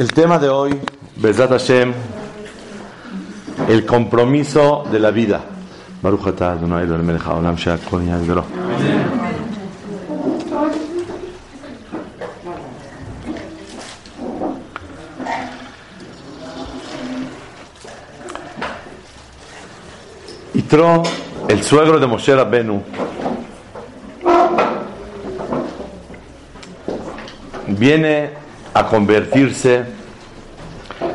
El tema de hoy, Bezat Hashem, el compromiso de la vida. Yitro, el suegro de Moshe Rabbenu, viene a convertirse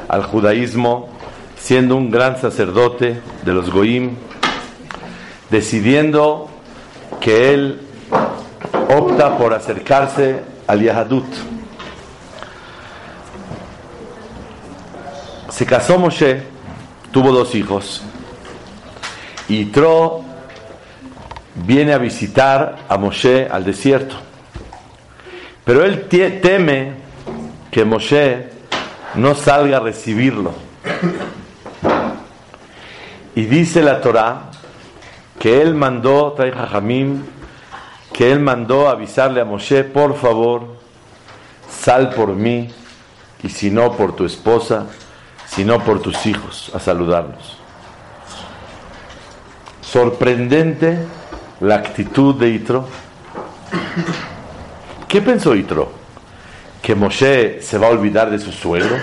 al judaísmo siendo un gran sacerdote de los Goim, decidiendo que él opta por acercarse al Yahadut. Se casó Moshe, tuvo dos hijos, y Tro viene a visitar a Moshe al desierto. Pero él teme que Moshe no salga a recibirlo. Y dice la Torah que él mandó, trae Jajamim, que él mandó avisarle a Moshe, por favor, sal por mí, y si no por tu esposa, si no por tus hijos, a saludarlos. Sorprendente la actitud de Itro. ¿Qué pensó Itro? ¿Que Moshe se va a olvidar de su suegro?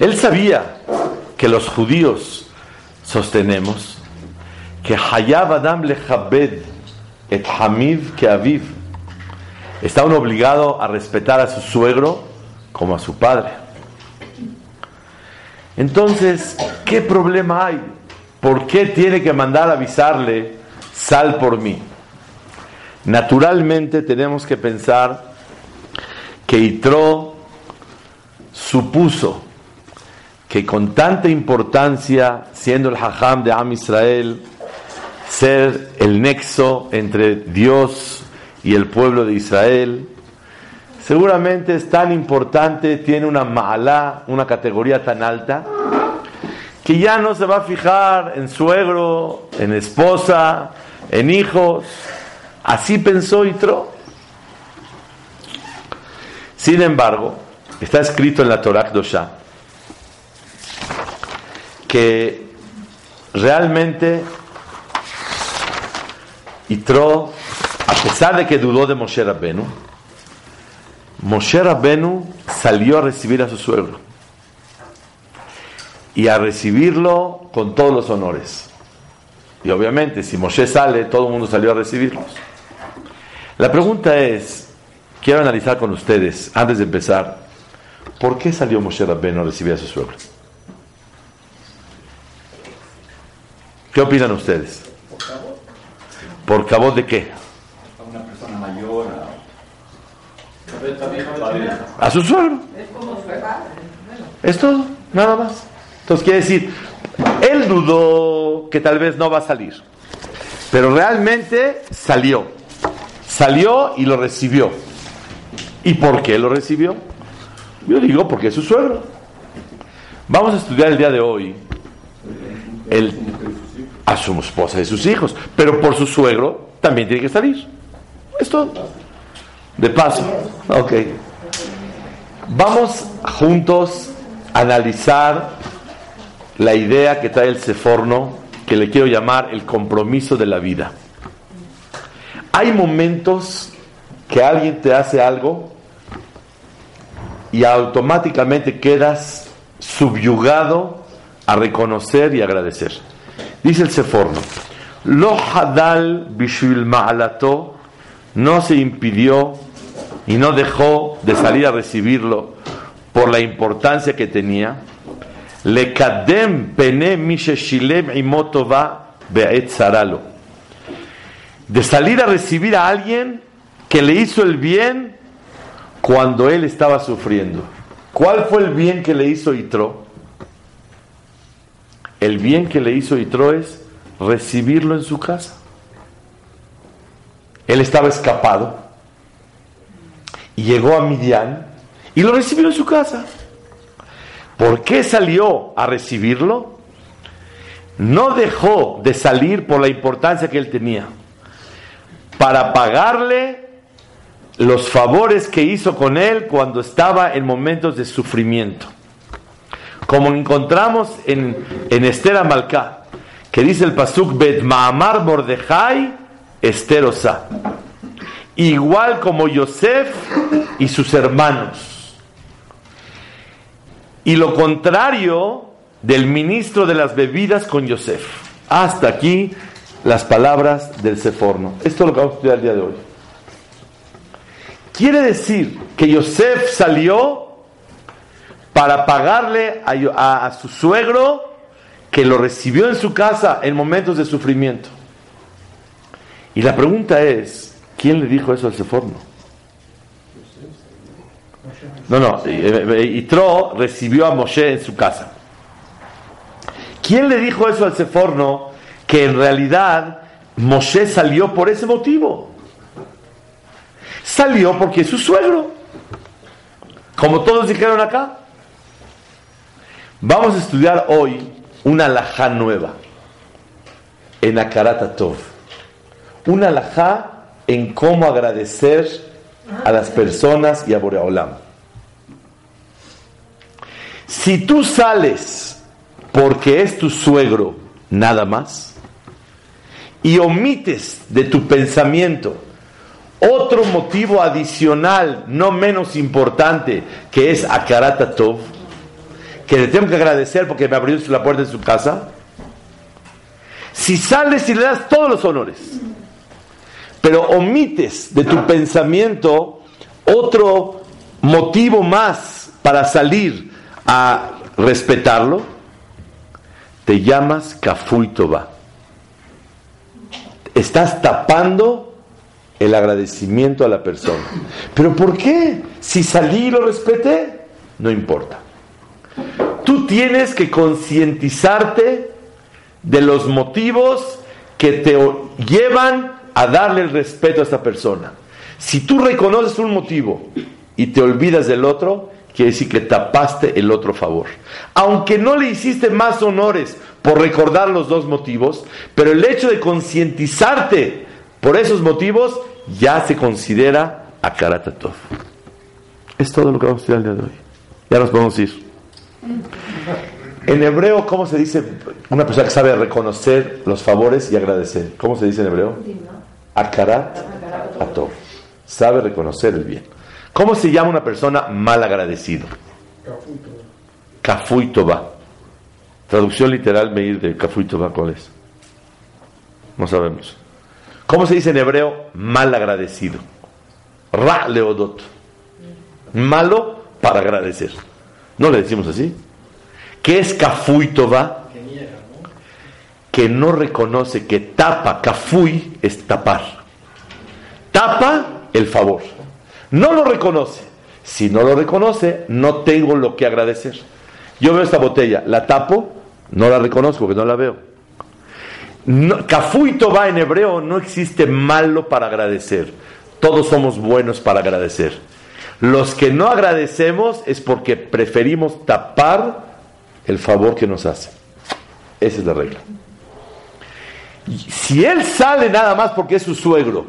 Él sabía que los judíos sostenemos que Hayab Adam lechabed et Hamiv que Aviv. Está obligado a respetar a su suegro como a su padre. Entonces, ¿qué problema hay? ¿Por qué tiene que mandar a avisarle, sal por mí? Naturalmente tenemos que pensar que Itro supuso que con tanta importancia, siendo el Hajam de Am Israel, ser el nexo entre Dios y el pueblo de Israel, seguramente es tan importante, tiene una ma'alá, una categoría tan alta, que ya no se va a fijar en suegro, en esposa, en hijos. Así pensó Itro. Sin embargo, está escrito en la Torah Dosha que realmente Itro, a pesar de que dudó de Moshe Rabbenu, Moshe Rabbenu salió a recibir a su suegro y a recibirlo con todos los honores. Y obviamente, si Moshe sale, todo el mundo salió a recibirlos. La pregunta es, quiero analizar con ustedes, antes de empezar, ¿por qué salió Moshe Rabbenu a recibir a su suegro? ¿Qué opinan ustedes? ¿Por cabo de qué? a una persona mayor, a, A su suegro. Es todo, nada más. Entonces quiere decir, dudó que tal vez no va a salir, pero realmente salió. Salió y lo recibió. ¿Y por qué lo recibió? Yo digo porque es su suegro. Vamos a estudiar el día de hoy el, a su esposa y sus hijos, pero por su suegro también tiene que salir. Es todo. De paso. Ok. Vamos juntos a analizar la idea que trae el Seforno, que le quiero llamar el compromiso de la vida. Hay momentos que alguien te hace algo y automáticamente quedas subyugado a reconocer y agradecer. Dice el Seforno, Lo hadal bishvil ma'alato no se impidió y no dejó de salir a recibirlo por la importancia que tenía. De salir a recibir a alguien que le hizo el bien cuando él estaba sufriendo. ¿Cuál fue el bien que le hizo Itro? El bien que le hizo Itro es recibirlo en su casa. Él estaba escapado y llegó a Midian y lo recibió en su casa. ¿Por qué salió a recibirlo? No dejó de salir por la importancia que él tenía para pagarle los favores que hizo con él cuando estaba en momentos de sufrimiento. Como encontramos en, en Esther Amalcá, que dice el Pasuk Bet Maamar Mordejai Esther Osa. Igual como Yosef y sus hermanos. Y lo contrario del ministro de las bebidas con Yosef. Hasta aquí las palabras del Seforno. Esto es lo que vamos a estudiar el día de hoy. Quiere decir que Yosef salió para pagarle a, su suegro que lo recibió en su casa en momentos de sufrimiento. Y la pregunta es, ¿quién le dijo eso al Seforno? No, no, Yitro recibió a Moshe en su casa. ¿Quién le dijo eso al Seforno que en realidad Moshe salió por ese motivo? Salió porque es su suegro. Como todos dijeron acá. Vamos a estudiar hoy una alajá nueva en Akarat Tov. Una alajá en cómo agradecer a las personas y a Boreolam. Si tú sales porque es tu suegro nada más y omites de tu pensamiento otro motivo adicional, no menos importante, que es Akarat Tov, que le tengo que agradecer porque me abrió la puerta de su casa, si sales y le das todos los honores, pero omites de tu pensamiento otro motivo más para salir a respetarlo, te llamas Kafui Estás tapando el agradecimiento a la persona. ¿Pero por qué? Si salí y lo respeté, no importa. Tú tienes que concientizarte de los motivos que te llevan a darle el respeto a esta persona. Si tú reconoces un motivo y te olvidas del otro, quiere decir que tapaste el otro favor. Aunque no le hiciste más honores por recordar los dos motivos, pero el hecho de concientizarte por esos motivos ya se considera a Karatatov. Es todo lo que vamos a estudiar el día de hoy. Ya nos podemos ir. En hebreo, ¿cómo se dice una persona que sabe reconocer los favores y agradecer? ¿Cómo se dice en hebreo? Akarat atov. Sabe reconocer el bien. ¿Cómo se llama una persona mal agradecido? Kafui Toba. Traducción literal, medir de Kafui Toba, ¿cuál es? No sabemos. ¿Cómo se dice en hebreo? Mal agradecido. Ra leodot. Malo para agradecer. ¿No le decimos así? ¿Qué es Kafui Toba? Que no reconoce que tapa, Kafui es tapar. Tapa el favor. No lo reconoce. Si no lo reconoce, no tengo lo que agradecer. Yo veo esta botella, la tapo, no la reconozco porque no la veo. No, y Toba en hebreo no existe malo para agradecer. Todos somos buenos para agradecer. Los que no agradecemos es porque preferimos tapar el favor que nos hace. Esa es la regla. Si él sale nada más porque es su suegro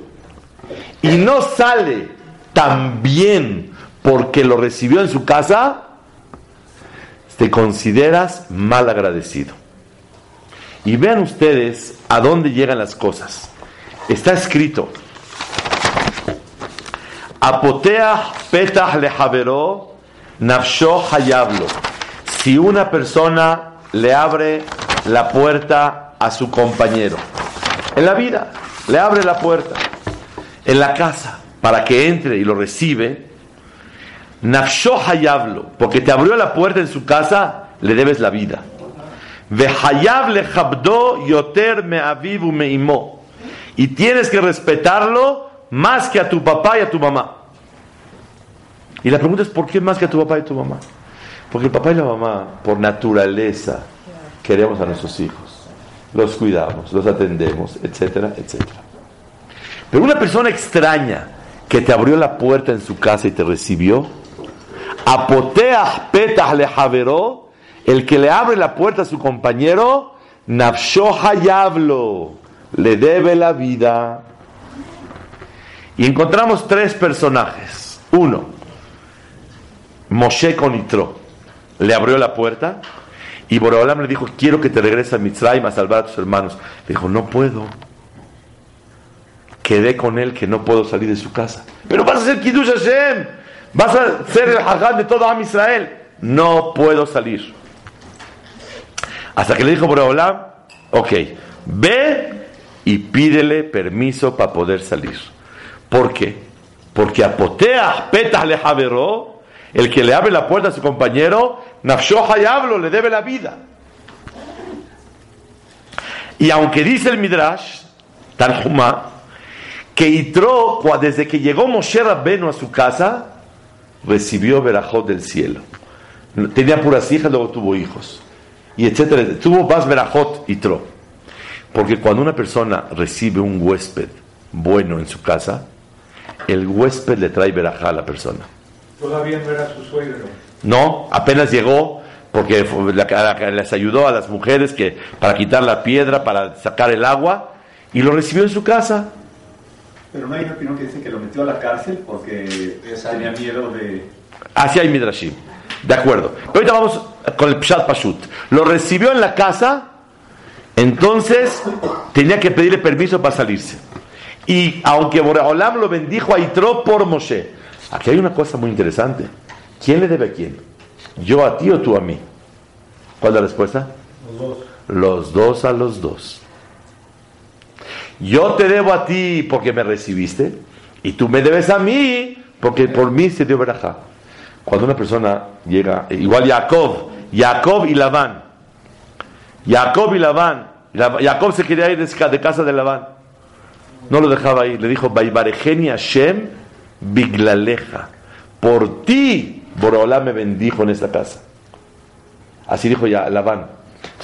y no sale también porque lo recibió en su casa, te consideras mal agradecido. Y vean ustedes a dónde llegan las cosas. Está escrito Apotea petah lejaveró, nafsho hayablo. Si una persona le abre la puerta a su compañero, en la vida, le abre la puerta, en la casa, para que entre y lo recibe, nafsho hayablo, porque te abrió la puerta en su casa, le debes la vida. Yoter me avivu me Y tienes que respetarlo más que a tu papá y a tu mamá. Y la pregunta es, ¿por qué más que a tu papá y tu mamá? Porque el papá y la mamá, por naturaleza, queremos a nuestros hijos. Los cuidamos, los atendemos, etcétera, etcétera. Pero una persona extraña que te abrió la puerta en su casa y te recibió, apoteah petah le el que le abre la puerta a su compañero, nafsho hayablo, le debe la vida. Y encontramos tres personajes. Uno, Moshe con Itro. Le abrió la puerta y Boreolam le dijo, quiero que te regreses a Mitzrayim a salvar a tus hermanos. Le dijo, no puedo. Quedé con él que no puedo salir de su casa. Pero vas a ser Kiddush Hashem. Vas a ser el Hagad de todo Am Israel. No puedo salir. Hasta que le dijo Boreolam, ok, ve y pídele permiso para poder salir. ¿Por qué? Porque apotea petas le el que le abre la puerta a su compañero, nafshoja y hablo, le debe la vida. Y aunque dice el Midrash, Tanjumá, que Itro, desde que llegó Moshe Rabbenu a su casa, recibió verajot del cielo. Tenía puras hijas, luego tuvo hijos. Y etcétera. Tuvo más verajot Itro. Porque cuando una persona recibe un huésped bueno en su casa, el huésped le trae verajá a la persona. Todavía no era su suegro. No, apenas llegó porque les ayudó a las mujeres que para quitar la piedra, para sacar el agua, y lo recibió en su casa. Pero no hay una opinión que dice que lo metió a la cárcel porque tenía miedo de... Así hay Midrashim. De acuerdo. Pero ahorita vamos con el Pshat Pashut. Lo recibió en la casa, entonces tenía que pedirle permiso para salirse. Y aunque Boreolam lo bendijo a Itro por Moshe, aquí hay una cosa muy interesante. ¿Quién le debe a quién? ¿Yo a ti o tú a mí? ¿Cuál es la respuesta? Los dos. Los dos a los dos. Yo te debo a ti porque me recibiste y tú me debes a mí porque por mí se dio verajá. Cuando una persona llega, igual Jacob, Jacob y Labán, Jacob y Labán, Jacob se quería ir de casa de Labán, no lo dejaba ahí, le dijo, Baibarejeni Hashem Biglaleja, por ti Borola me bendijo en esta casa. Así dijo ya Labán.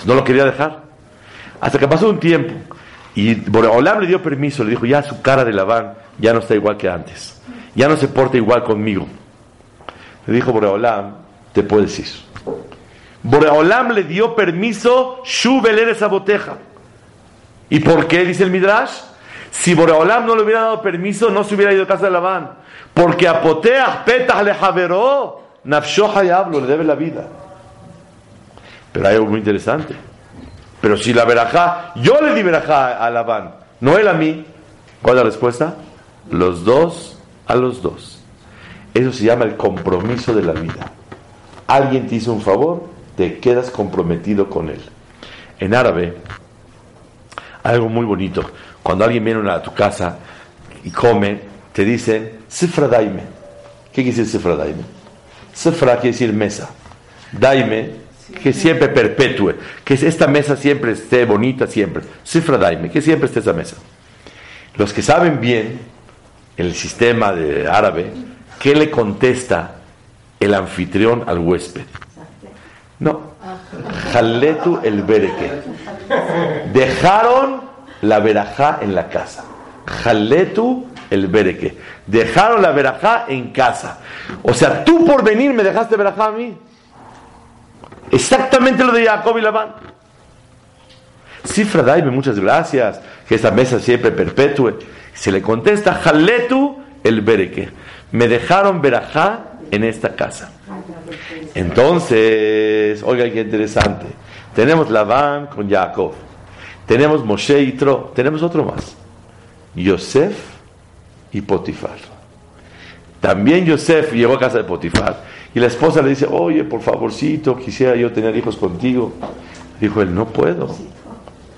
No lo quería dejar. Hasta que pasó un tiempo y Boreolam le dio permiso, le dijo, ya su cara de Labán ya no está igual que antes, ya no se porta igual conmigo. Le dijo Boreolam, te puedes ir. Boreolam le dio permiso, Shubeler esa boteja. ¿Y por qué? Dice el Midrash. Si Boreolam no le hubiera dado permiso, no se hubiera ido a casa de Labán. Porque apotea, petas le javeró, nafshoja y hablo, le debe la vida. Pero hay algo muy interesante. Pero si la verajá, yo le di verajá a Labán, no él a mí. ¿Cuál es la respuesta? Los dos a los dos. Eso se llama el compromiso de la vida. Alguien te hizo un favor, te quedas comprometido con él. En árabe, algo muy bonito. Cuando alguien viene a tu casa y come, te dicen, Sifra daime. ¿Qué quiere decir Sifra daime? Sifra quiere decir mesa. Daime que siempre perpetúe, que esta mesa siempre esté bonita, siempre. Cifra daime, que siempre esté esa mesa. Los que saben bien el sistema de árabe, ¿qué le contesta el anfitrión al huésped? No, jaletu el bereke. Dejaron la verajá en la casa. Jaletu el bereke. Dejaron la verajá en casa. O sea, tú por venir me dejaste verajá a mí. Exactamente lo de Jacob y Labán. Cifra Daime, muchas gracias, que esta mesa siempre perpetúe. Se le contesta, Jaletu el Bereke. Me dejaron verajá en esta casa. Entonces, oiga qué interesante. Tenemos Labán con Jacob. Tenemos Moshe y Tro. Tenemos otro más. Yosef y Potifar. También Yosef llegó a casa de Potifar. Y la esposa le dice, oye, por favorcito, quisiera yo tener hijos contigo. Dijo él, no puedo,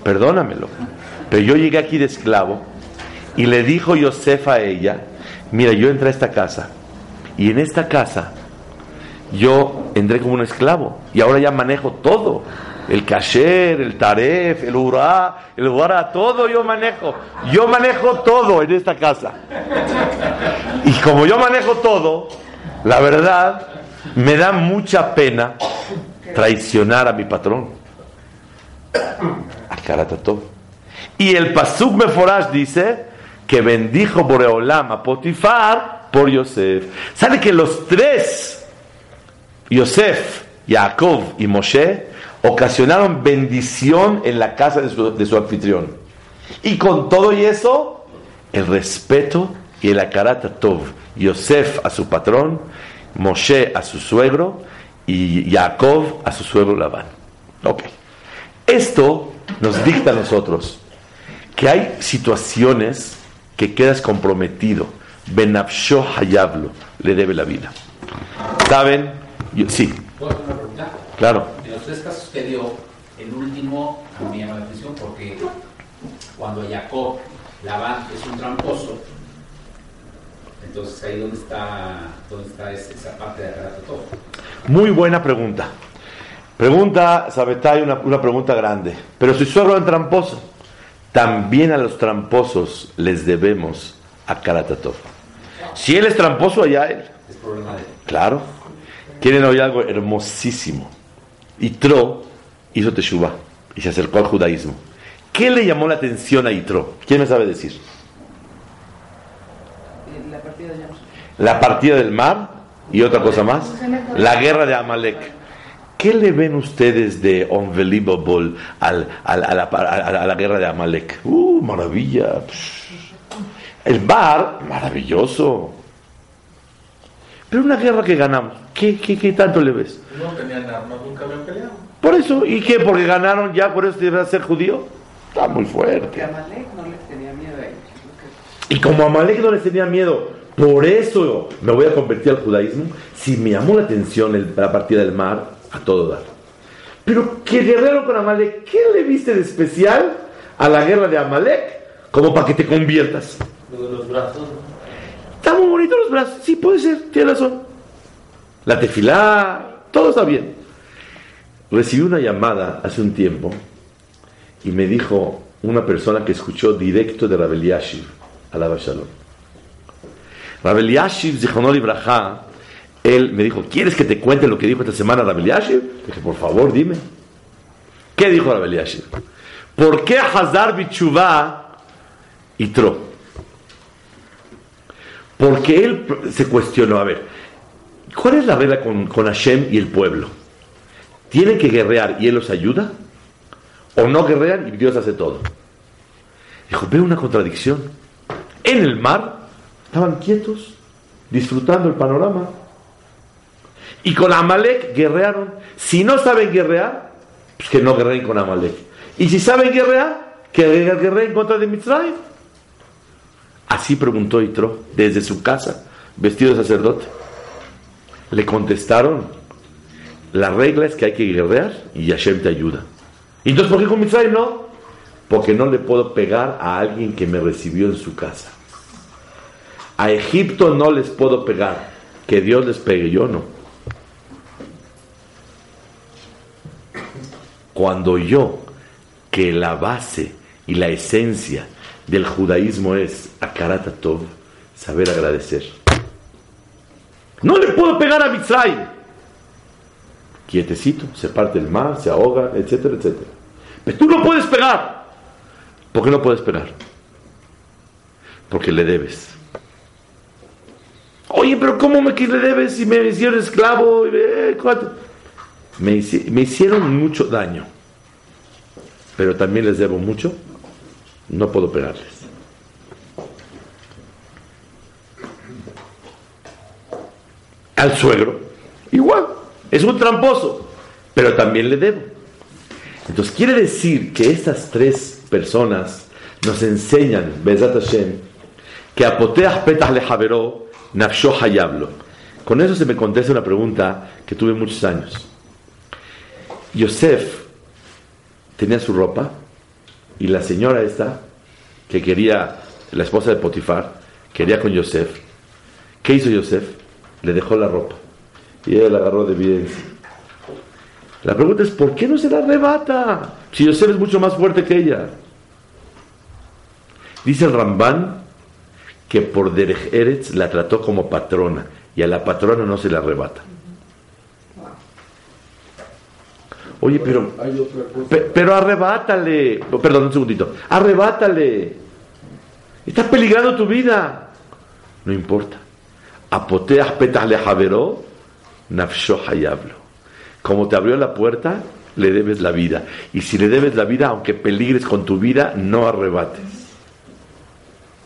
perdónamelo. Pero yo llegué aquí de esclavo y le dijo Yosef a ella, mira, yo entré a esta casa y en esta casa yo entré como un esclavo y ahora ya manejo todo. El kasher, el taref, el urá, el guará, todo yo manejo. Yo manejo todo en esta casa. Y como yo manejo todo, la verdad, me da mucha pena traicionar a mi patrón. todo. Y el Pasuk Meforash dice que bendijo Boreolam a Potifar por Yosef. ¿Sabe que los tres, Yosef, Jacob y Moshe, ocasionaron bendición en la casa de su, de su anfitrión? Y con todo y eso, el respeto y el Akarat Tov, Yosef a su patrón, Moshe a su suegro y Jacob a su suegro Labán. Ok. Esto nos dicta a nosotros que hay situaciones que quedas comprometido. Benabsho Hayablo le debe la vida. ¿Saben? sí. Claro. En los tres casos que dio, el último me llama la atención porque cuando Jacob, Labán es un tramposo, entonces ahí dónde está, dónde está esa parte de todo. Muy buena pregunta. Pregunta, Sabetay, una, una pregunta grande. Pero si suegro es tramposo, también a los tramposos les debemos a Karatatov. Si él es tramposo, allá él. Es problema de él. Claro. Quieren oír algo hermosísimo. Itro hizo Teshuvah y se acercó al judaísmo. ¿Qué le llamó la atención a Itro? ¿Quién me sabe decir? La partida, de la partida del mar y otra cosa más. La guerra de Amalek. ¿Qué le ven ustedes de Unbelievable al, a, la, a, la, guerra de Amalek? ¡Uh, maravilla! El bar, maravilloso. Pero una guerra que ganamos, ¿qué, qué, qué tanto le ves? No tenían armas, nunca habían peleado. Por eso, ¿y qué? ¿Porque ganaron ya? ¿Por eso debe ser judío? Está muy fuerte. Porque Amalek no les tenía miedo a ellos. Y como Amalek no les tenía miedo, por eso me voy a convertir al judaísmo. Si me llamó la atención la partida del mar, a todo dar. Pero que guerrero con Amalek, ¿qué le viste de especial a la guerra de Amalek como para que te conviertas? Lo de los brazos. Está muy bonito los brazos, sí puede ser, tiene razón. La tefilá, todo está bien. Recibí una llamada hace un tiempo y me dijo una persona que escuchó directo de Rabel Yashiv, a la Shalom. Rabel Yashiv, Zichonol Ibrahá, él me dijo, ¿quieres que te cuente lo que dijo esta semana Rabel Yashiv? Dije, por favor, dime. ¿Qué dijo Rabel Yashiv? ¿Por qué Hazar Bichuvá y Tro? Porque él se cuestionó, a ver, ¿cuál es la regla con, con Hashem y el pueblo? ¿Tienen que guerrear y él los ayuda? ¿O no guerrean y Dios hace todo? Dijo, veo una contradicción. En el mar estaban quietos, disfrutando el panorama. Y con Amalek guerrearon. Si no saben guerrear, pues que no guerreen con Amalek. Y si saben guerrear, que guerreen en contra de Mitzrayim. Así preguntó Itro desde su casa, vestido de sacerdote. Le contestaron, la regla es que hay que guerrear y Hashem te ayuda. ¿Y entonces por qué con Mitzrayim no? Porque no le puedo pegar a alguien que me recibió en su casa. A Egipto no les puedo pegar, que Dios les pegue, yo no. Cuando yo, que la base y la esencia del judaísmo es Akaratatov, saber agradecer. No le puedo pegar a Mitzray. Quietecito, se parte el mar, se ahoga, etcétera, etcétera. Pero tú no puedes pegar. ¿Por qué no puedes pegar? Porque le debes. Oye, pero ¿cómo me que le debes si me hicieron esclavo? Eh, me, hicieron mucho daño, pero también les debo mucho, no puedo pegarles. Al suegro, igual, es un tramposo, pero también le debo. Entonces quiere decir que estas tres personas nos enseñan, Bezat Hashem, que apoteas petas le javeró, nafsho hayablo. Con eso se me contesta una pregunta que tuve muchos años. Yosef tenía su ropa y la señora esta, que quería, la esposa de Potifar, quería con Yosef. ¿Qué hizo Yosef? Le dejó la ropa y ella la agarró de evidencia. La pregunta es, ¿por qué no se la arrebata? Si Yosef es mucho más fuerte que ella. Dice el Ramban que por Derech Eretz la trató como patrona y a la patrona no se la arrebata. Oye, pero, pero arrebátale, perdón, un segundito, arrebátale. Está peligrando tu vida. No importa. Apoteas petale javeró, nafsho hayablo. Como te abrió la puerta, le debes la vida. Y si le debes la vida, aunque peligres con tu vida, no arrebates.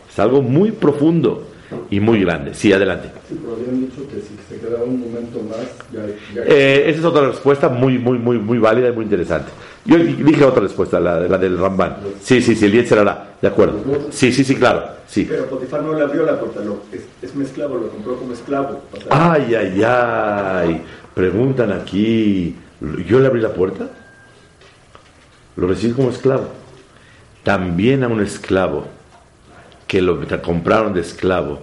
Es algo muy profundo. Y muy grande. Sí, adelante. Sí, pero habían dicho que si se quedaba un momento más, ya... ya Eh, esa es otra respuesta muy, muy, muy, muy válida y muy interesante. Yo dije otra respuesta, la, la del Ramban. Sí, sí, sí, el Yetzer hará, de acuerdo. Sí, sí, sí, claro, sí. Pero Potifar no le abrió la puerta, lo, es, es un esclavo, lo compró como esclavo. Ay, ay, ay. Preguntan aquí, ¿yo le abrí la puerta? Lo recibí como esclavo. También a un esclavo que lo compraron de esclavo,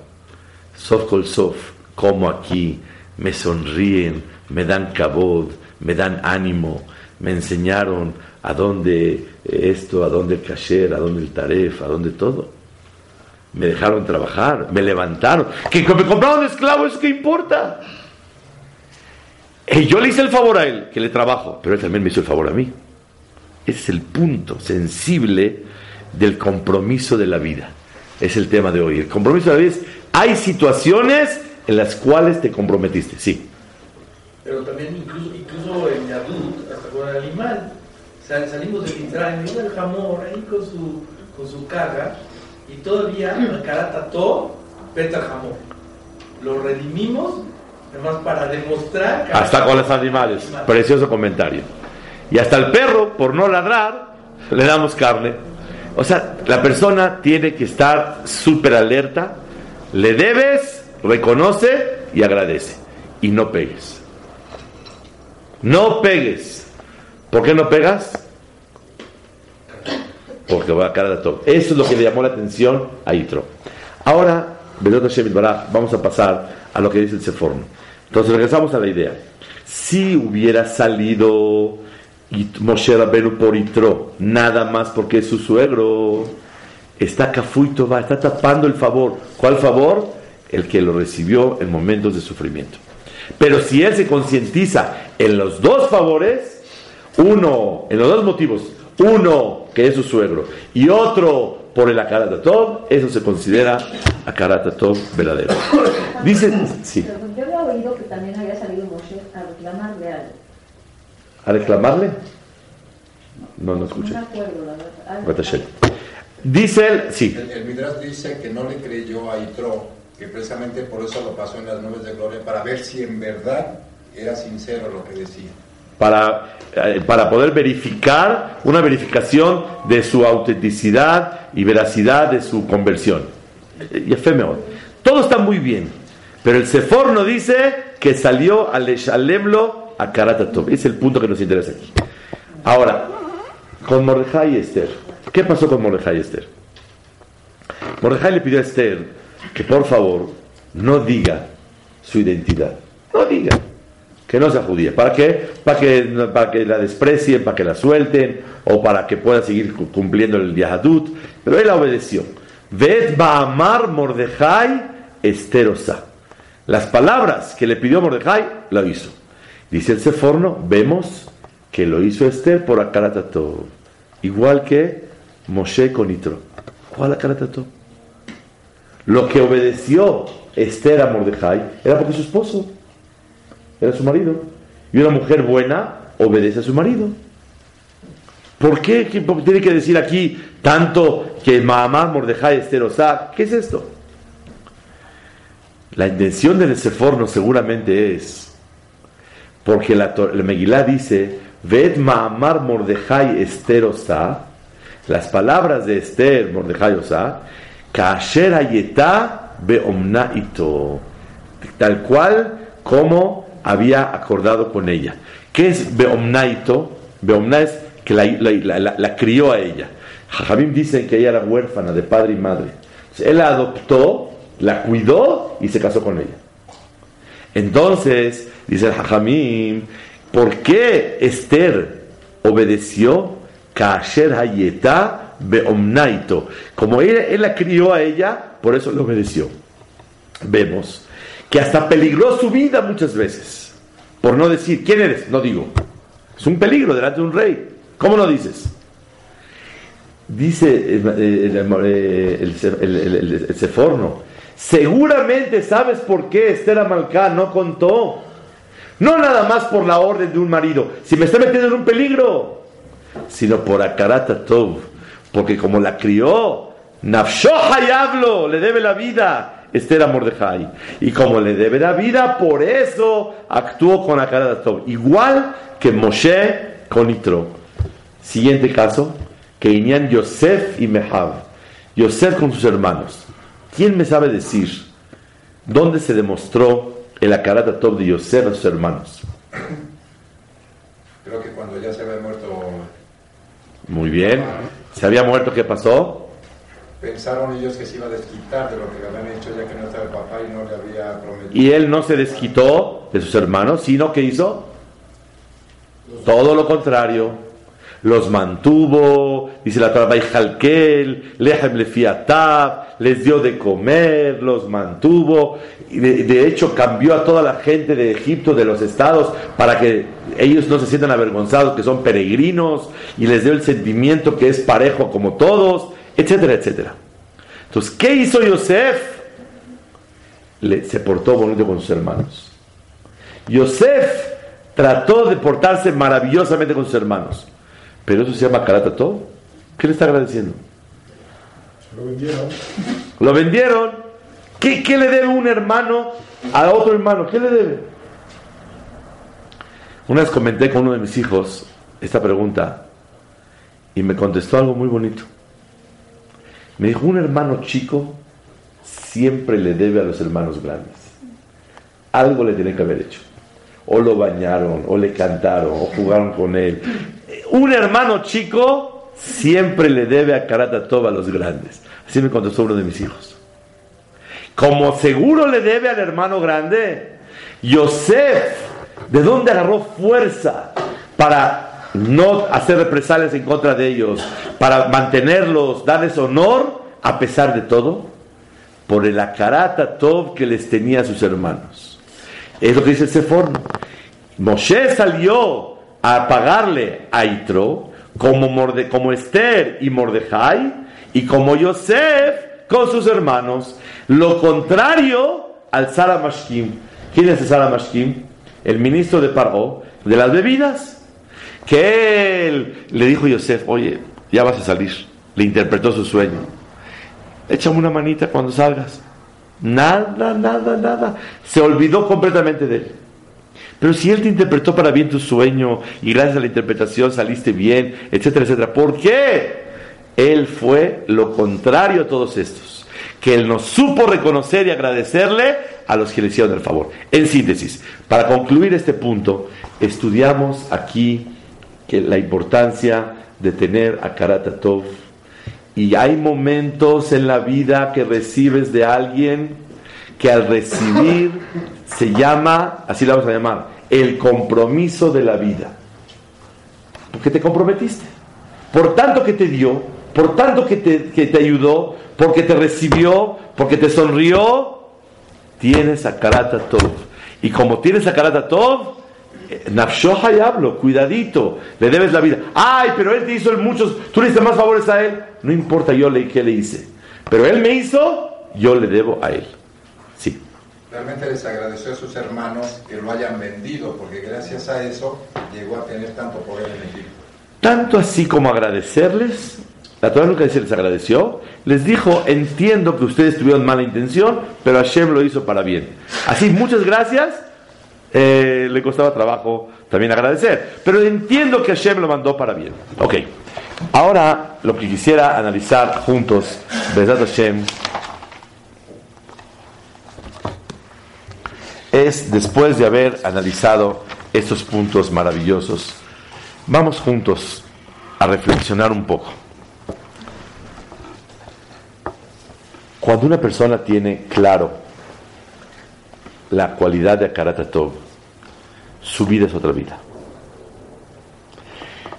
sof col sof, como aquí, me sonríen, me dan cabod, me dan ánimo, me enseñaron a dónde esto, a dónde el kasher, a dónde el taref, a dónde todo. Me dejaron trabajar, me levantaron. Que me compraron de esclavo, ¿eso qué importa? Y yo le hice el favor a él, que le trabajo, pero él también me hizo el favor a mí. Ese es el punto sensible del compromiso de la vida. Es el tema de hoy. El compromiso de la vida es, hay situaciones en las cuales te comprometiste, sí. Pero también incluso, incluso en Yadut, hasta con el animal, sal- salimos de Mitzrayim, y el jamón ahí con su, con su caja, y todavía caratató, peta el jamón. Lo redimimos, además para demostrar... que- Hasta con los animales. Precioso comentario. Y hasta el perro, por no ladrar, le damos carne. O sea, la persona tiene que estar súper alerta. Le debes, reconoce y agradece. Y no pegues. No pegues. ¿Por qué no pegas? Porque va a cara de todo. Eso es lo que le llamó la atención a Itro. Ahora, vamos a pasar a lo que dice el Seforno. Entonces regresamos a la idea. Si hubiera salido It- Moshe Rabenu por Itro, nada más porque es su suegro, está cafuito, va, está tapando el favor. ¿Cuál favor? El que lo recibió en momentos de sufrimiento. Pero si él se concientiza en los dos favores, uno, en los dos motivos, uno que es su suegro y otro por el Akaratatov, eso se considera Akaratatov verdadero. Dice, sí, yo había oído que también había salido Moshe a reclamarle algo. A reclamarle. No, no escuché. me acuerdo, la verdad. Algo- Batashem. Dice él, sí, El, el Midrash dice que no le creyó a Itro, que precisamente por eso lo pasó en las nubes de gloria, para ver si en verdad era sincero lo que decía. para, eh, para poder verificar una verificación de su autenticidad y veracidad de su conversión. Eh, Y. Todo está muy bien, pero el Sefor no dice que salió al Eshalemlo a Karatatov. Es el punto que nos interesa aquí. Ahora, con Mordejai y Esther. ¿Qué pasó con Mordejai y Esther? Mordejai le pidió a Esther que por favor no diga su identidad. No diga que no sea judía. ¿Para qué? Para que, para que la desprecien, para que la suelten o para que pueda seguir cu- cumpliendo el Yahadut. Pero él la obedeció. Ved Baamar Mordejai Esterosa. Las palabras que le pidió Mordejai, lo hizo. Dice el Seforno, vemos que lo hizo Esther por Akaratato. Igual que Moshe con Itro. ¿Cuál Akaratato? Lo que obedeció Esther a Mordejai era porque su esposo era su marido. Y una mujer buena obedece a su marido. ¿Por qué ¿Qué tiene que decir aquí tanto que mamá Mordejai Esther Osá? ¿Qué es esto? La intención del Seforno seguramente es porque la, la Megilá dice Ved Maamar Mordejai Esther Osá las palabras de Esther Mordejai Osá Kasher Ayetá Beomna Ito tal cual como había acordado con ella. ¿Qué es Beomnaito? Beomna es que la, crió a ella. Jajamim dicen que ella era huérfana de padre y madre. Él la adoptó, la cuidó y se casó con ella. Entonces, dice el Jajamim, ¿por qué Esther obedeció? Kasher Hayetá Beomnaito. Como él, la crió a ella, por eso le obedeció. Vemos que hasta peligró su vida muchas veces. Por no decir, ¿quién eres? No digo. Es un peligro delante de un rey. ¿Cómo no dices? Dice el, Seforno, seguramente sabes por qué Esther Amalcá no contó. No nada más por la orden de un marido, si me está metiendo en un peligro, sino por Akarata Tov, porque como la crió, Nafsho Hayablo, le debe la vida, Esther a Mordejai. Y como le debe la vida, por eso actuó con Akarat Tov. Igual que Moshe con Itro. Siguiente caso, que Iñan Yosef y Mehab. Yosef con sus hermanos. ¿Quién me sabe decir dónde se demostró el Akarat Tov de Yosef a sus hermanos? Creo que cuando ya se había muerto, Muy bien. ¿Se había muerto? ¿Qué pasó? pensaron ellos que se iba a desquitar de lo que le habían hecho ya que no estaba el papá y no le había prometido. Y él no se desquitó de sus hermanos, sino que hizo todo lo contrario. Los mantuvo, dice la Torah, Jalkel, Lehem Lefiatab, les dio de comer, los mantuvo. Y de, hecho, cambió a toda la gente de Egipto, de los estados, para que ellos no se sientan avergonzados, que son peregrinos, y les dio el sentimiento que es parejo como todos, etcétera, etcétera. Entonces, ¿qué hizo Yosef? Le- se portó bonito con sus hermanos. Yosef trató de portarse maravillosamente con sus hermanos. Pero eso se llama todo. ¿Qué le está agradeciendo? Lo vendieron. Lo vendieron. ¿Qué, qué le debe un hermano a otro hermano? ¿Qué le debe? Una vez comenté con uno de mis hijos esta pregunta y me contestó algo muy bonito. Me dijo, un hermano chico siempre le debe a los hermanos grandes. Algo le tiene que haber hecho. O lo bañaron, o le cantaron, o jugaron con él. Un hermano chico siempre le debe a Karatatoba a los grandes. Así me contestó uno de mis hijos. Como seguro le debe al hermano grande, Yosef, ¿de dónde agarró fuerza para no hacer represalias en contra de ellos, para mantenerlos, darles honor a pesar de todo? Por el acarata tov que les tenía a sus hermanos. Es lo que dice el. Moshe salió a pagarle a Itro como, Morde- como Esther y Mordejai y como Yosef con sus hermanos. Lo contrario al Sara Mashkim. ¿Quién es el Sara Mashkim? El ministro de Paró de las bebidas. Que él le dijo a Yosef, oye, ya vas a salir. Le interpretó su sueño. Échame una manita cuando salgas. Nada, nada, nada. Se olvidó completamente de él. Pero si él te interpretó para bien tu sueño y gracias a la interpretación saliste bien, etcétera, etcétera, ¿por qué? Él fue lo contrario a todos estos. Que él no supo reconocer y agradecerle a los que le hicieron el favor. En síntesis, para concluir este punto, estudiamos aquí que la importancia de tener a Karata Tov. Y hay momentos en la vida que recibes de alguien que al recibir se llama, así la vamos a llamar, el compromiso de la vida. Porque te comprometiste. Por tanto que te dio, por tanto que te, que te ayudó, porque te recibió, porque te sonrió, tienes a Karata Tov. Y como tienes a Karata Tov, eh, Nafshoha y hablo, cuidadito, le debes la vida. Ay, pero él te hizo muchos, tú le hiciste más favores a él. No importa yo le, qué le hice. Pero él me hizo, yo le debo a él. Realmente les agradeció a sus hermanos que lo hayan vendido, porque gracias a eso llegó a tener tanto poder en Egipto. Tanto así como agradecerles, la Torah nunca dice les agradeció, les dijo, entiendo que ustedes tuvieron mala intención, pero Hashem lo hizo para bien. Así, muchas gracias, eh, le costaba trabajo también agradecer, pero entiendo que Hashem lo mandó para bien. Ok, ahora lo que quisiera analizar juntos, Besat Hashem, es después de haber analizado estos puntos maravillosos, vamos juntos a reflexionar un poco. Cuando una persona tiene claro la cualidad de Akaratatov, su vida es otra vida.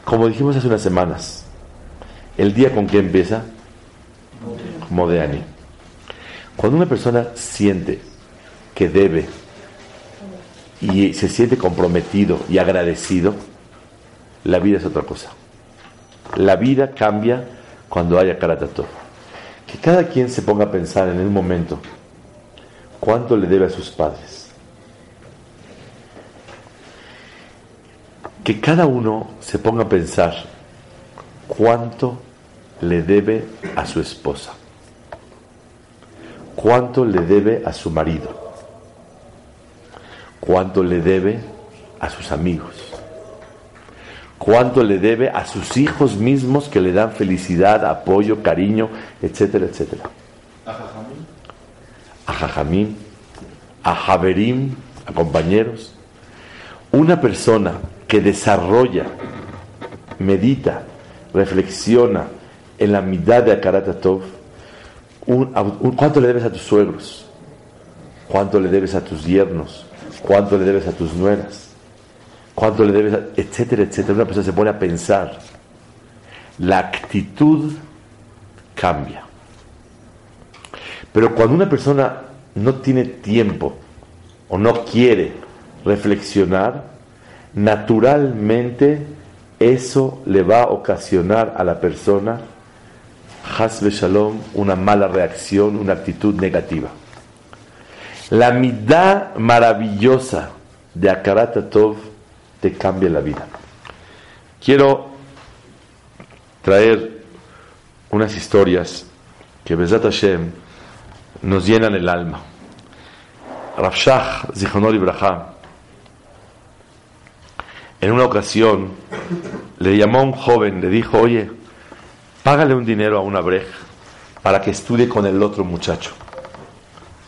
Como dijimos hace unas semanas, el día con que empieza, Modeani. Cuando una persona siente que debe y se siente comprometido y agradecido, la vida es otra cosa. La vida cambia cuando haya Karatatov. Que cada quien se ponga a pensar en un momento cuánto le debe a sus padres. Que cada uno se ponga a pensar cuánto le debe a su esposa. cuánto le debe a su marido, cuánto le debe a sus amigos, cuánto le debe a sus hijos mismos que le dan felicidad, apoyo, cariño, etcétera, etcétera. A Jajamín, a Javerim, a compañeros. Una persona que desarrolla, medita, reflexiona en la mitad de Akaratatov, ¿cuánto le debes a tus suegros? ¿Cuánto le debes a tus yernos? ¿Cuánto le debes a tus nueras? ¿Cuánto le debes a, etcétera, etcétera? Una persona se pone a pensar. La actitud cambia. Pero cuando una persona no tiene tiempo o no quiere reflexionar, naturalmente eso le va a ocasionar a la persona, hasbe shalom, una mala reacción, una actitud negativa. La mitad maravillosa de Akarat Tov te cambia la vida. Quiero traer unas historias que Bezat Hashem nos llenan el alma. Rafshah Zichonor Ibrahim, en una ocasión le llamó a un joven, le dijo, oye, págale un dinero a una brej para que estudie con el otro muchacho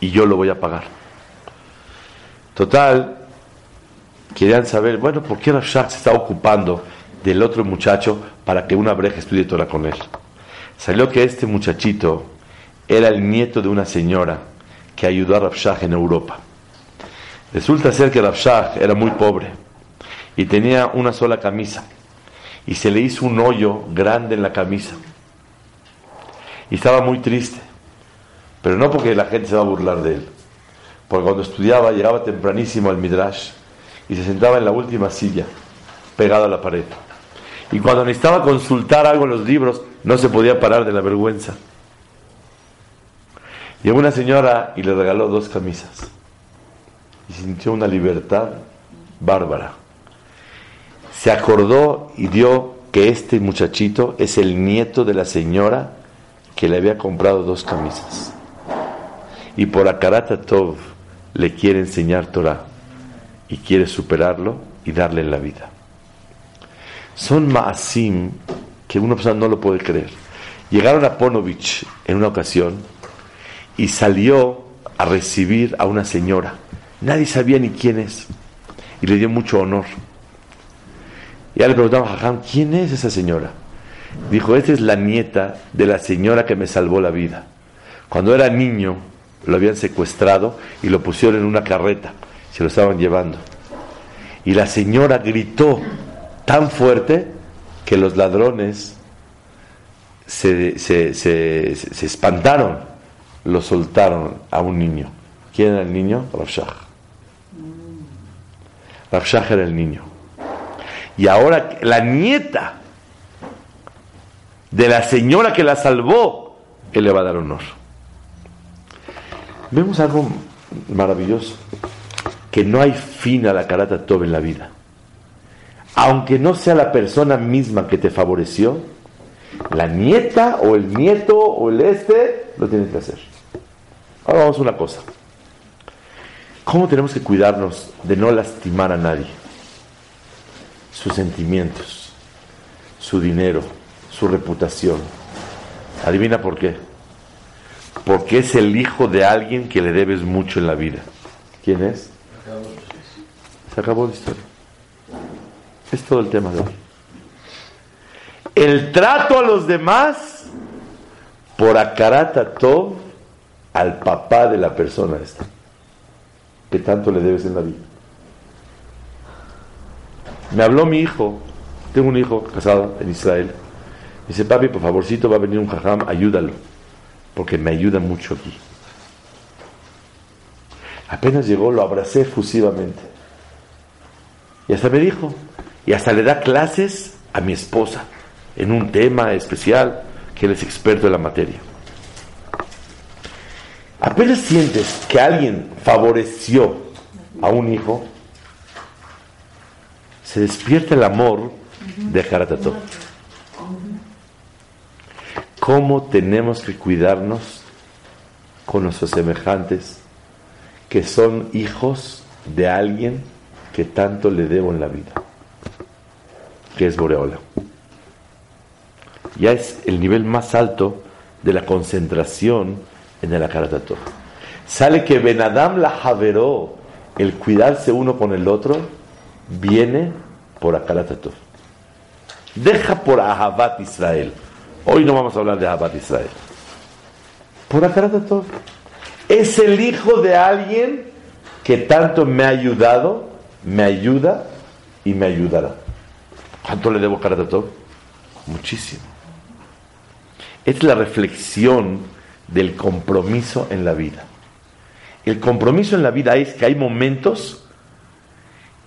y yo lo voy a pagar. Total, querían saber, bueno, ¿por qué Rafshah se está ocupando del otro muchacho para que una breja estudie Torah con él? Salió que este muchachito era el nieto de una señora que ayudó a Rafshah en Europa. Resulta ser que Rafshah era muy pobre y tenía una sola camisa y se le hizo un hoyo grande en la camisa y estaba muy triste, pero no porque la gente se va a burlar de él, porque cuando estudiaba llegaba tempranísimo al Midrash y se sentaba en la última silla, pegado a la pared. Y cuando necesitaba consultar algo en los libros, no se podía parar de la vergüenza. Llegó una señora y le regaló dos camisas. Y sintió una libertad bárbara. Se acordó y dio que este muchachito es el nieto de la señora que le había comprado dos camisas. Y por Akarata Tov le quiere enseñar Torah y quiere superarlo y darle la vida. Son maasim que una persona no lo puede creer. Llegaron a Ponovich en una ocasión y salió a recibir a una señora. Nadie sabía ni quién es y le dio mucho honor. Ya le preguntaba a Jajam, ¿quién es esa señora? Dijo, esta es la nieta de la señora que me salvó la vida. Cuando era niño, lo habían secuestrado y lo pusieron en una carreta se lo estaban llevando. Y la señora gritó tan fuerte que los ladrones se, se, se, se espantaron, lo soltaron a un niño. ¿Quién era el niño? Rafshah. Rafshah era el niño. Y ahora la nieta de la señora que la salvó, él le va a dar honor. Vemos algo maravilloso que no hay fin a la carata todo en la vida. Aunque no sea la persona misma que te favoreció, la nieta o el nieto o el este lo tienes que hacer. Ahora vamos a una cosa. ¿Cómo tenemos que cuidarnos de no lastimar a nadie? Sus sentimientos, su dinero, su reputación. Adivina por qué. Porque es el hijo de alguien que le debes mucho en la vida. ¿Quién es? Se acabó la historia. Es todo el tema de hoy. El trato a los demás por acarata todo al papá de la persona esta. Que tanto le debes en la vida. Me habló mi hijo, tengo un hijo casado en Israel. Dice, papi, por favorcito va a venir un jajam, ayúdalo, porque me ayuda mucho aquí. Apenas llegó, lo abracé efusivamente. Y hasta me dijo, y hasta le da clases a mi esposa en un tema especial que él es experto en la materia. Apenas sientes que alguien favoreció a un hijo, se despierta el amor de Jaratató. ¿Cómo tenemos que cuidarnos con nuestros semejantes que son hijos de alguien que tanto le debo en la vida, que es Boreola. Ya es el nivel más alto de la concentración en el Akaratatov. Sale que Benadam la javeró, el cuidarse uno con el otro, viene por Akaratatov. Deja por Ahabat Israel. Hoy no vamos a hablar de Ahabat Israel. Por Akaratatov. Es el hijo de alguien que tanto me ha ayudado, me ayuda y me ayudará. ¿Cuánto le debo Akaratatov? Muchísimo. Es la reflexión del compromiso en la vida. El compromiso en la vida es que hay momentos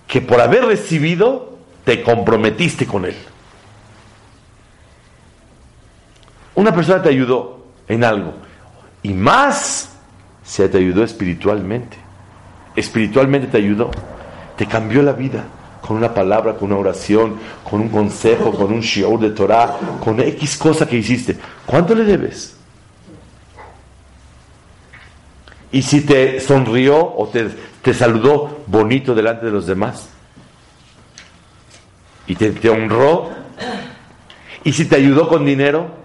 que por haber recibido te comprometiste con él. Una persona te ayudó en algo y más se te ayudó espiritualmente. Espiritualmente te ayudó, te cambió la vida con una palabra, con una oración, con un consejo, con un shiur de Torah, con X cosa que hiciste. ¿Cuánto le debes? Y si te sonrió o te, te saludó bonito delante de los demás, y te, te honró, y si te ayudó con dinero,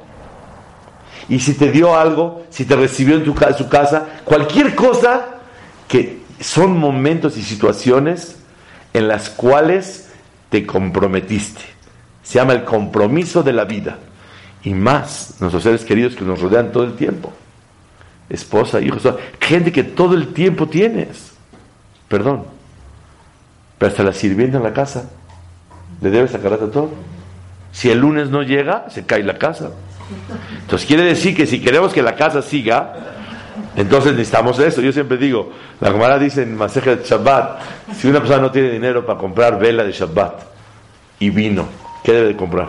y si te dio algo, si te recibió en su casa, cualquier cosa que son momentos y situaciones en las cuales te comprometiste. Se llama el compromiso de la vida. Y más nuestros seres queridos que nos rodean todo el tiempo. Esposa, hijos, gente que todo el tiempo tienes. Perdón. Pero hasta la sirvienta en la casa le debes sacar a todo. Si el lunes no llega, se cae la casa. Entonces quiere decir que si queremos que la casa siga, entonces necesitamos eso. Yo siempre digo, la Gemara dice en Maseja de Shabbat, si una persona no tiene dinero para comprar vela de Shabbat y vino, ¿qué debe de comprar?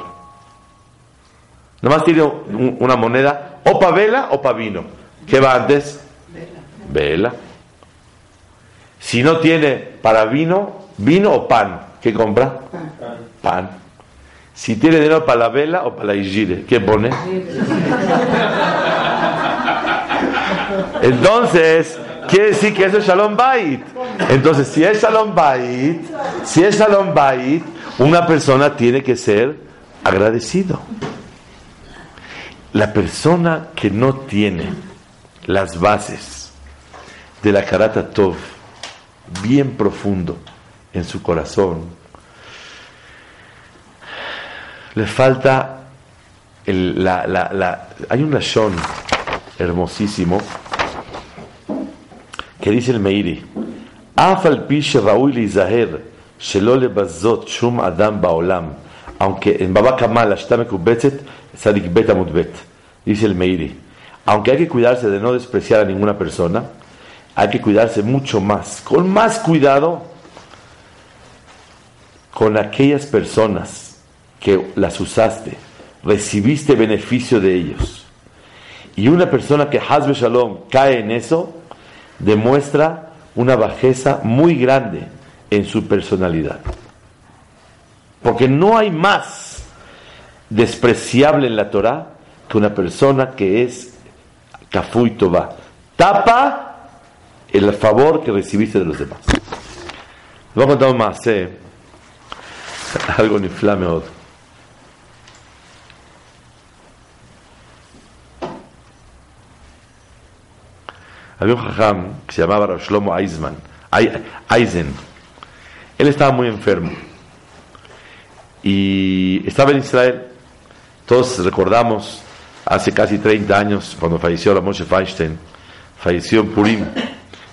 Nomás tiene una moneda, o para vela o para vino. ¿Qué va antes? Vela. Si no tiene para vino, vino o pan, ¿qué compra? Pan. Si tiene dinero para la vela o para la igire, ¿qué pone? Entonces, quiere decir que eso es Shalom Bait. Entonces, si es Shalom Bait, si es Shalom Bait, una persona tiene que ser agradecido. La persona que no tiene las bases de la Karata Tov bien profundo en su corazón, le falta la, la, la, hay un lashon hermosísimo que dice el Meiri aunque en Baba Kamal Sadik Bet dice el Meiri aunque hay que cuidarse de no despreciar a ninguna persona hay que cuidarse mucho más con más cuidado con aquellas personas que las usaste, recibiste beneficio de ellos. Y una persona que Hazbe Shalom cae en eso, demuestra una bajeza muy grande en su personalidad. Porque no hay más despreciable en la Torah que una persona que es kafu. Tapa el favor que recibiste de los demás. Voy a más, eh. algo ni flame otro. Había un jajam que se llamaba Shlomo Eisman, Eisen. Él estaba muy enfermo. Y estaba en Israel. Todos recordamos hace casi 30 años cuando falleció la Moshe Feinstein. Falleció en Purim.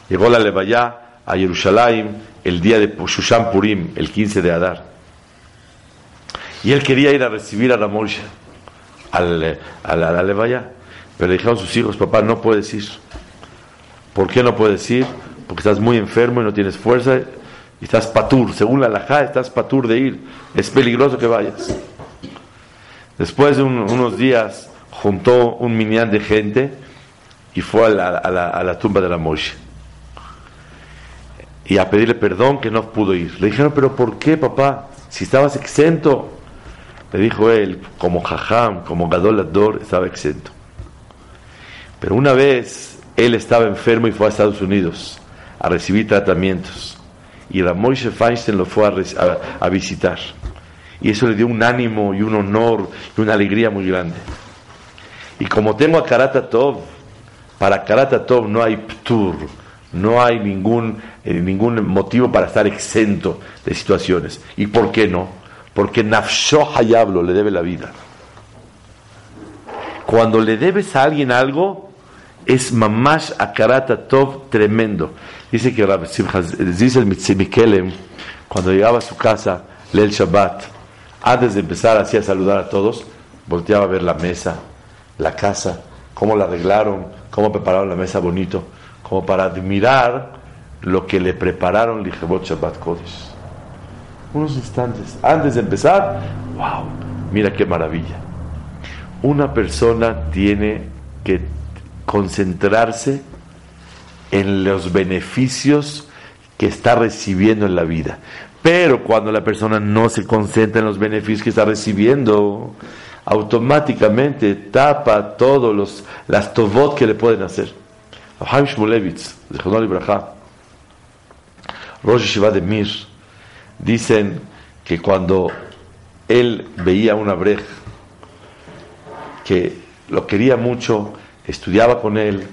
Llegó la Levaya a Jerusalén el día de Shushan Purim, el 15 de Adar. Y él quería ir a recibir a la Moshe, al, a la, a Levaya. Pero le dijeron sus hijos, papá, no puedes ir. ¿Por qué no puedes ir? Porque estás muy enfermo y no tienes fuerza y estás patur. Según la alajá, estás patur de ir. Es peligroso que vayas. Después de unos días, juntó un minián de gente y fue a la, a la, tumba de la Moshe. Y a pedirle perdón que no pudo ir. Le dijeron, pero ¿por qué, papá? Si estabas exento. Le dijo él, como jajam, como gadol estaba exento. Pero una vez él estaba enfermo y fue a Estados Unidos a recibir tratamientos. Y Ramoishe Feinstein lo fue a, visitar. Y eso le dio un ánimo y un honor y una alegría muy grande. Y como tengo a Karata Tov, para Karata Tov no hay ptur, no hay ningún, eh, ningún motivo para estar exento de situaciones. ¿Y por qué no? Porque Nafsho Hayablo le debe la vida. Cuando le debes a alguien algo, es mamash a Karata Tov tremendo. Dice que Simcha- dice el Mitzimikelem, cuando llegaba a su casa, lee el Shabbat, antes de empezar así a saludar a todos, volteaba a ver la mesa, la casa, cómo la arreglaron, cómo prepararon la mesa bonito, como para admirar lo que le prepararon Lijebot Shabbat Kodesh. Unos instantes, antes de empezar, wow, mira qué maravilla. Una persona tiene que concentrarse en los beneficios que está recibiendo en la vida. Pero cuando la persona no se concentra en los beneficios que está recibiendo, automáticamente tapa todos los las tovot que le pueden hacer. Rosh Mir, dicen que cuando él veía una breja que lo quería mucho, estudiaba con él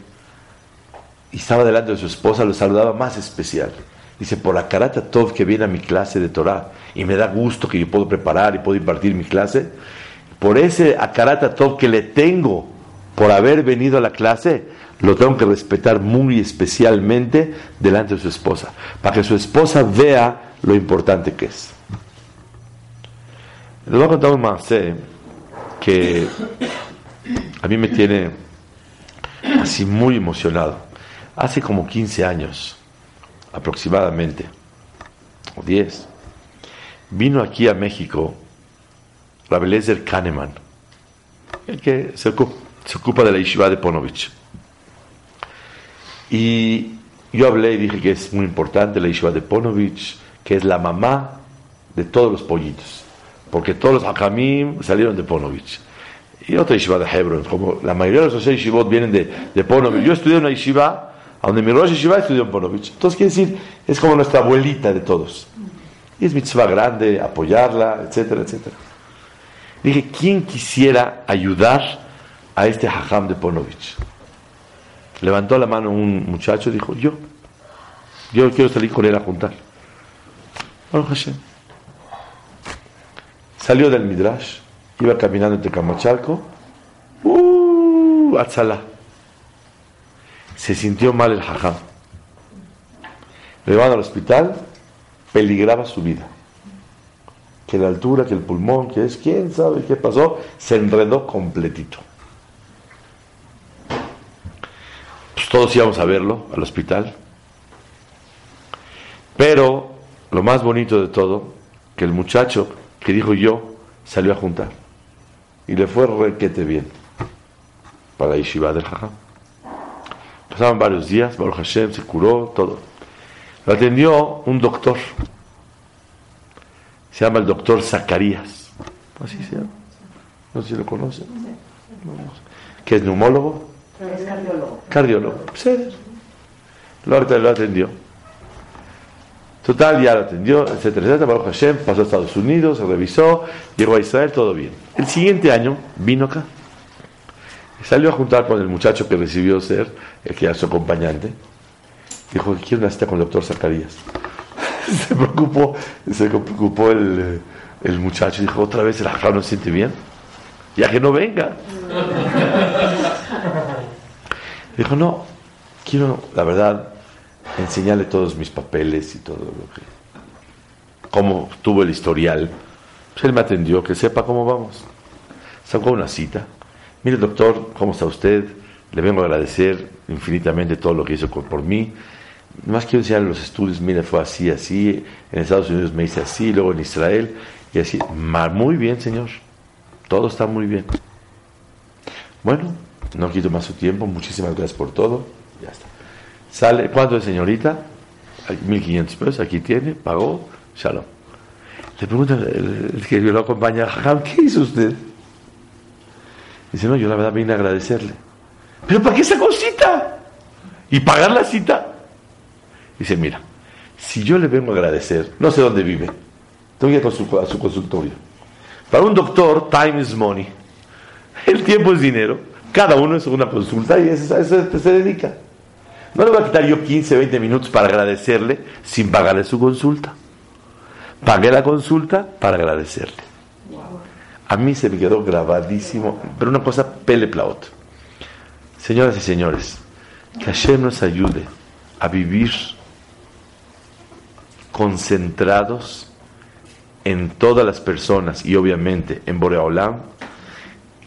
y estaba delante de su esposa, lo saludaba más especial. Dice, por la karata tov que viene a mi clase de Torah y me da gusto que yo puedo preparar y puedo impartir mi clase, por ese akarata tov que le tengo por haber venido a la clase, lo tengo que respetar muy especialmente delante de su esposa, para que su esposa vea lo importante que es. Les voy a contar un más que a mí me tiene así muy emocionado. Hace como 15 años, aproximadamente, o 10, vino aquí a México Rabelezer Kahneman, el que se ocupa, de la yeshiva de Ponovich. Y yo hablé y dije que es muy importante la yeshiva de Ponovich, que es la mamá de todos los pollitos, porque todos los hakamim salieron de Ponovich y otra yeshiva de Hebron. Como la mayoría de los yeshivot vienen de, de Ponovich. Yo estudié en una yeshiva, donde mi Rosh Yeshiva estudió en Ponovich. Entonces, quiere decir, es como nuestra abuelita de todos. Y es mitzvah grande, apoyarla, etcétera, etcétera. Dije, ¿quién quisiera ayudar a este hajam de Ponovich? Levantó la mano un muchacho y dijo, yo. Yo quiero salir con él a juntar. Baruch. Salió del Midrash, iba caminando entre Camachalco, ¡uh! Atzalá. Se sintió mal el hajam. Le llevaron al hospital, peligraba su vida. Que la altura, que el pulmón, que es, quién sabe qué pasó, se enredó completito. Pues todos íbamos a verlo al hospital. Pero lo más bonito de todo, que el muchacho que dijo yo, salió a juntar. Y le fue requete bien para la yeshiva del Jajam. Pasaban varios días, Baruch Hashem se curó, todo. Lo atendió un doctor. Se llama el doctor Zacarías. Así se llama. No sé si lo conocen. Que es neumólogo. Es cardiólogo. Cardiólogo. Sí. Lo atendió. Total, ya lo atendió, etcétera, etcétera. Baruch Hashem pasó a Estados Unidos, se revisó, llegó a Israel, todo bien. El siguiente año vino acá. Salió a juntar con el muchacho que recibió ser, el que era su acompañante. Dijo que quiere una cita con el doctor Zacarías. se preocupó, se preocupó el, eh, el muchacho. Dijo, otra vez el ajá no se siente bien. Ya que no venga. Dijo, no, quiero, la verdad, enseñarle todos mis papeles y todo lo que. cómo tuvo el historial. Pues él me atendió, que sepa cómo vamos. Sacó una cita. Mire, doctor, ¿cómo está usted? Le vengo a agradecer infinitamente todo lo que hizo por, mí. Más quiero enseñarle los estudios. Mire, fue así, así. En Estados Unidos me hice así, luego en Israel. Y así. Muy bien, señor. Todo está muy bien. Bueno, no quito más su tiempo. Muchísimas gracias por todo. Ya está. Sale, ¿cuánto es, señorita? 1500 pesos, aquí tiene, pagó, shalom. Le pregunta el, el que lo acompaña, "Jajam, ¿qué hizo usted? Dice, no, yo la verdad vine a agradecerle. ¿Pero para qué esa cosita? y pagar la cita. Dice, mira, si yo le vengo a agradecer, no sé dónde vive, tengo que ir a su, a su consultorio. Para un doctor, time is money. El tiempo es dinero. Cada uno es una consulta y a eso se dedica. No le voy a quitar yo 15, 20 minutos para agradecerle sin pagarle su consulta. Pagué la consulta para agradecerle. A mí se me quedó grabadísimo, pero una cosa pele plaut. Señoras y señores, que Hashem nos ayude a vivir concentrados en todas las personas y obviamente en Boreolam,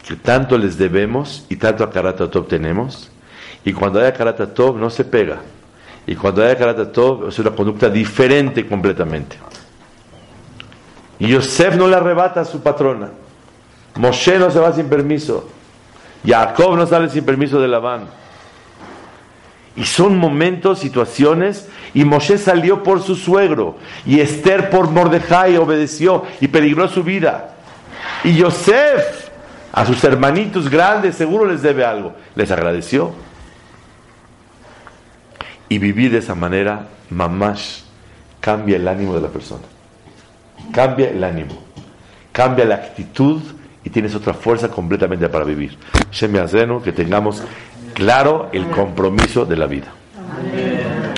que tanto les debemos y tanto a Karatatov tenemos. Y cuando haya Karatatov no se pega. Y cuando haya Karatatov es una conducta diferente completamente. Y Yosef no le arrebata a su patrona. Moshe no se va sin permiso. Jacob no sale sin permiso de Labán. Y son momentos, situaciones, y Moshe salió por su suegro, y Esther por Mordejai obedeció y peligró su vida. Y Yosef, a sus hermanitos grandes, seguro les debe algo, les agradeció. Y vivir de esa manera, mamash, cambia el ánimo de la persona. Cambia el ánimo, cambia la actitud y tienes otra fuerza completamente para vivir. Shem que tengamos claro el compromiso de la vida.